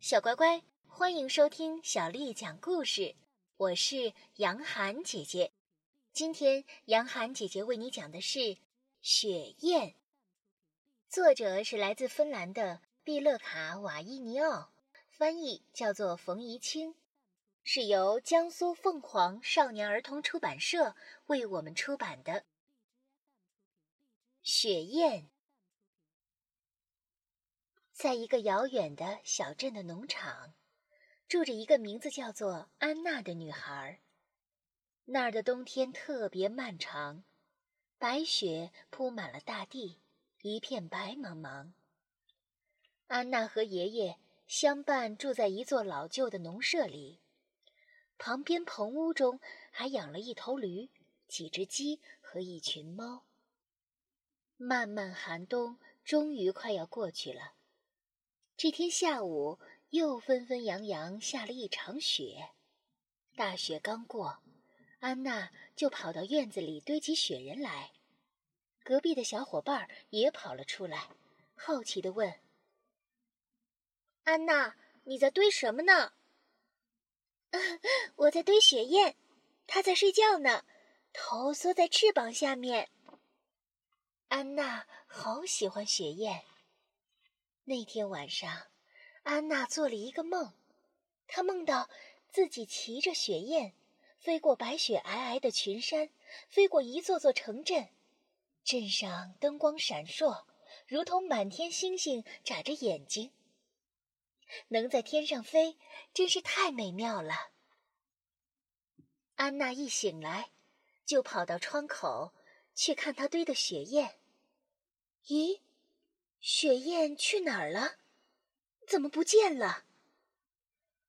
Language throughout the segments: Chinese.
小乖乖，欢迎收听小丽讲故事。我是杨涵姐姐。今天杨涵姐姐为你讲的是《雪雁》，作者是来自芬兰的毕勒卡·瓦伊尼奥，翻译叫做冯怡清，是由江苏凤凰少年儿童出版社为我们出版的《雪雁》。在一个遥远的小镇的农场，住着一个名字叫做安娜的女孩。那儿的冬天特别漫长，白雪铺满了大地，一片白茫茫。安娜和爷爷相伴住在一座老旧的农舍里，旁边棚屋中还养了一头驴、几只鸡和一群猫。漫漫寒冬终于快要过去了。这天下午，又纷纷扬扬下了一场雪。大雪刚过，安娜就跑到院子里堆起雪人来。隔壁的小伙伴也跑了出来，好奇地问：“安娜，你在堆什么呢？”“ 我在堆雪雁，它在睡觉呢，头缩在翅膀下面。”安娜好喜欢雪雁。那天晚上，安娜做了一个梦，她梦到自己骑着雪雁，飞过白雪皑皑的群山，飞过一座座城镇，镇上灯光闪烁，如同满天星星眨着眼睛。能在天上飞，真是太美妙了。安娜一醒来，就跑到窗口去看她堆的雪雁。咦？雪雁去哪儿了？怎么不见了？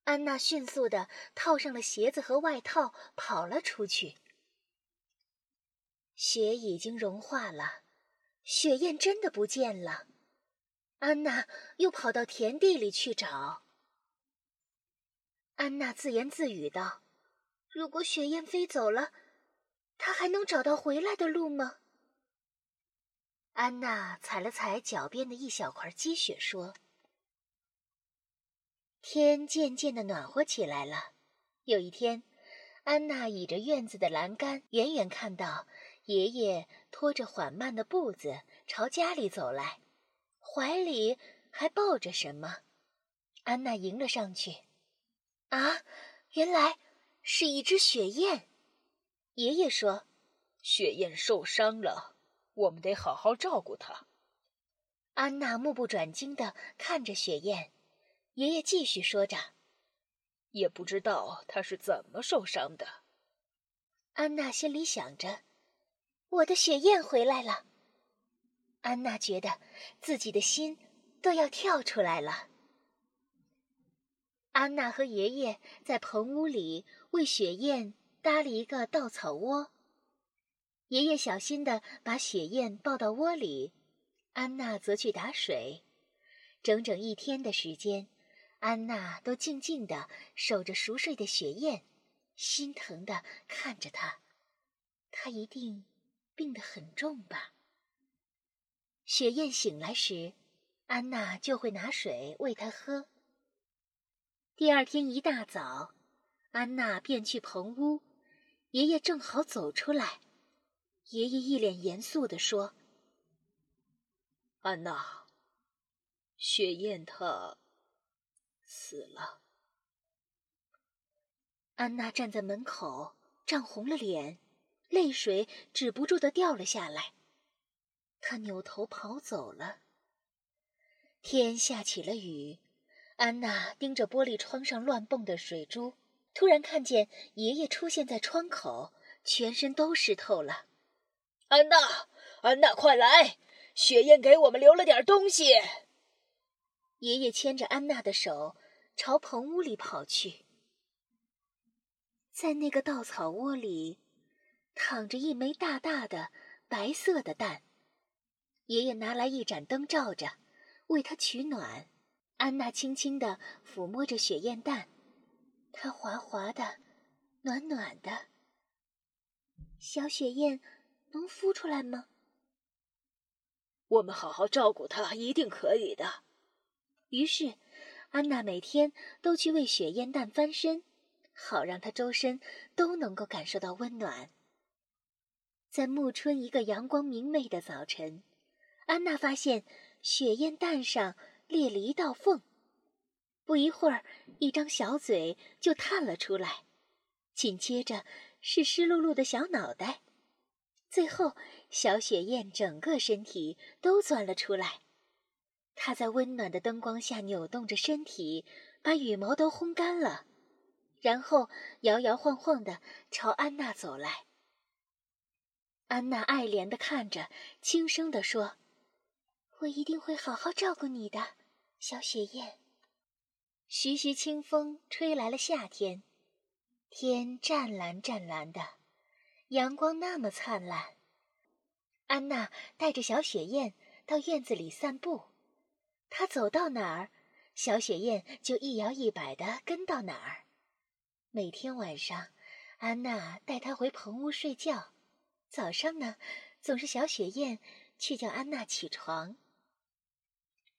安娜迅速的套上了鞋子和外套，跑了出去。雪已经融化了，雪雁真的不见了。安娜又跑到田地里去找。安娜自言自语道：“如果雪雁飞走了，她还能找到回来的路吗？”安娜踩了踩脚边的一小块积雪，说：“天渐渐的暖和起来了。有一天，安娜倚着院子的栏杆，远远看到爷爷拖着缓慢的步子朝家里走来，怀里还抱着什么。安娜迎了上去，啊，原来是一只雪雁。爷爷说：‘雪雁受伤了。’”我们得好好照顾它。安娜目不转睛地看着雪雁，爷爷继续说着：“也不知道他是怎么受伤的。”安娜心里想着：“我的雪雁回来了。”安娜觉得自己的心都要跳出来了。安娜和爷爷在棚屋里为雪雁搭了一个稻草窝。爷爷小心地把雪雁抱到窝里，安娜则去打水。整整一天的时间，安娜都静静地守着熟睡的雪雁，心疼地看着它。它一定病得很重吧？雪雁醒来时，安娜就会拿水喂它喝。第二天一大早，安娜便去棚屋，爷爷正好走出来。爷爷一脸严肃地说：“安娜，雪雁她死了。”安娜站在门口，涨红了脸，泪水止不住的掉了下来。她扭头跑走了。天下起了雨，安娜盯着玻璃窗上乱蹦的水珠，突然看见爷爷出现在窗口，全身都湿透了。安娜，安娜，快来！雪雁给我们留了点东西。爷爷牵着安娜的手，朝棚屋里跑去。在那个稻草窝里，躺着一枚大大的白色的蛋。爷爷拿来一盏灯照着，为它取暖。安娜轻轻地抚摸着雪雁蛋，它滑滑的，暖暖的。小雪雁。能孵出来吗？我们好好照顾它，一定可以的。于是，安娜每天都去为雪燕蛋翻身，好让它周身都能够感受到温暖。在暮春一个阳光明媚的早晨，安娜发现雪燕蛋上裂了一道缝，不一会儿，一张小嘴就探了出来，紧接着是湿漉漉的小脑袋，最后小雪燕整个身体都钻了出来。它在温暖的灯光下扭动着身体，把羽毛都烘干了，然后摇摇晃晃地朝安娜走来。安娜爱怜的看着，轻声地说：“我一定会好好照顾你的，小雪燕。”徐徐清风吹来了夏天，天湛蓝湛蓝的，阳光那么灿烂。安娜带着小雪燕到院子里散步，她走到哪儿，小雪燕就一摇一摆的跟到哪儿。每天晚上，安娜带她回棚屋睡觉。早上呢，总是小雪燕去叫安娜起床。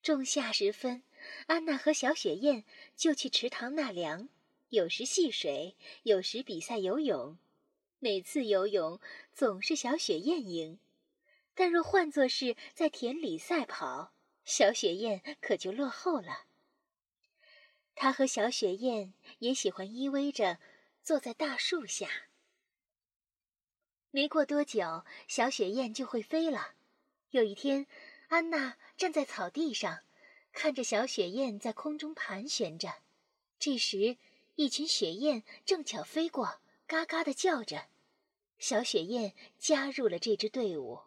仲夏时分，安娜和小雪燕就去池塘纳凉，有时戏水，有时比赛游泳。每次游泳总是小雪燕赢，但若换作是在田里赛跑，小雪燕可就落后了。他和小雪燕也喜欢依偎着坐在大树下。没过多久，小雪燕就会飞了。有一天，安娜站在草地上，看着小雪燕在空中盘旋着。这时，一群雪燕正巧飞过，嘎嘎的叫着。小雪燕加入了这支队伍。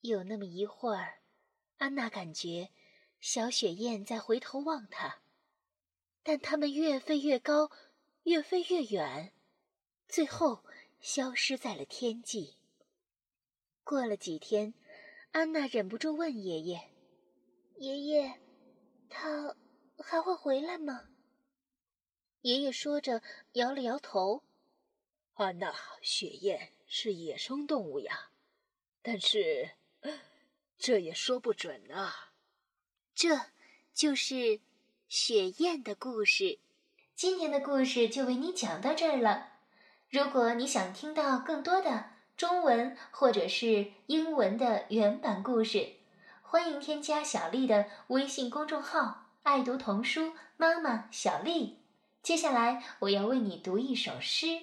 有那么一会儿，安娜感觉小雪燕在回头望她，但它们越飞越高，越飞越远，最后。消失在了天际。过了几天，安娜忍不住问爷爷：“爷爷，他还会回来吗？”爷爷说着，摇了摇头：“安娜，雪燕是野生动物呀，但是这也说不准啊。”这就是雪燕的故事。今天的故事就为你讲到这儿了。如果你想听到更多的中文或者是英文的原版故事，欢迎添加小丽的微信公众号“爱读童书妈妈小丽”。接下来我要为你读一首诗，《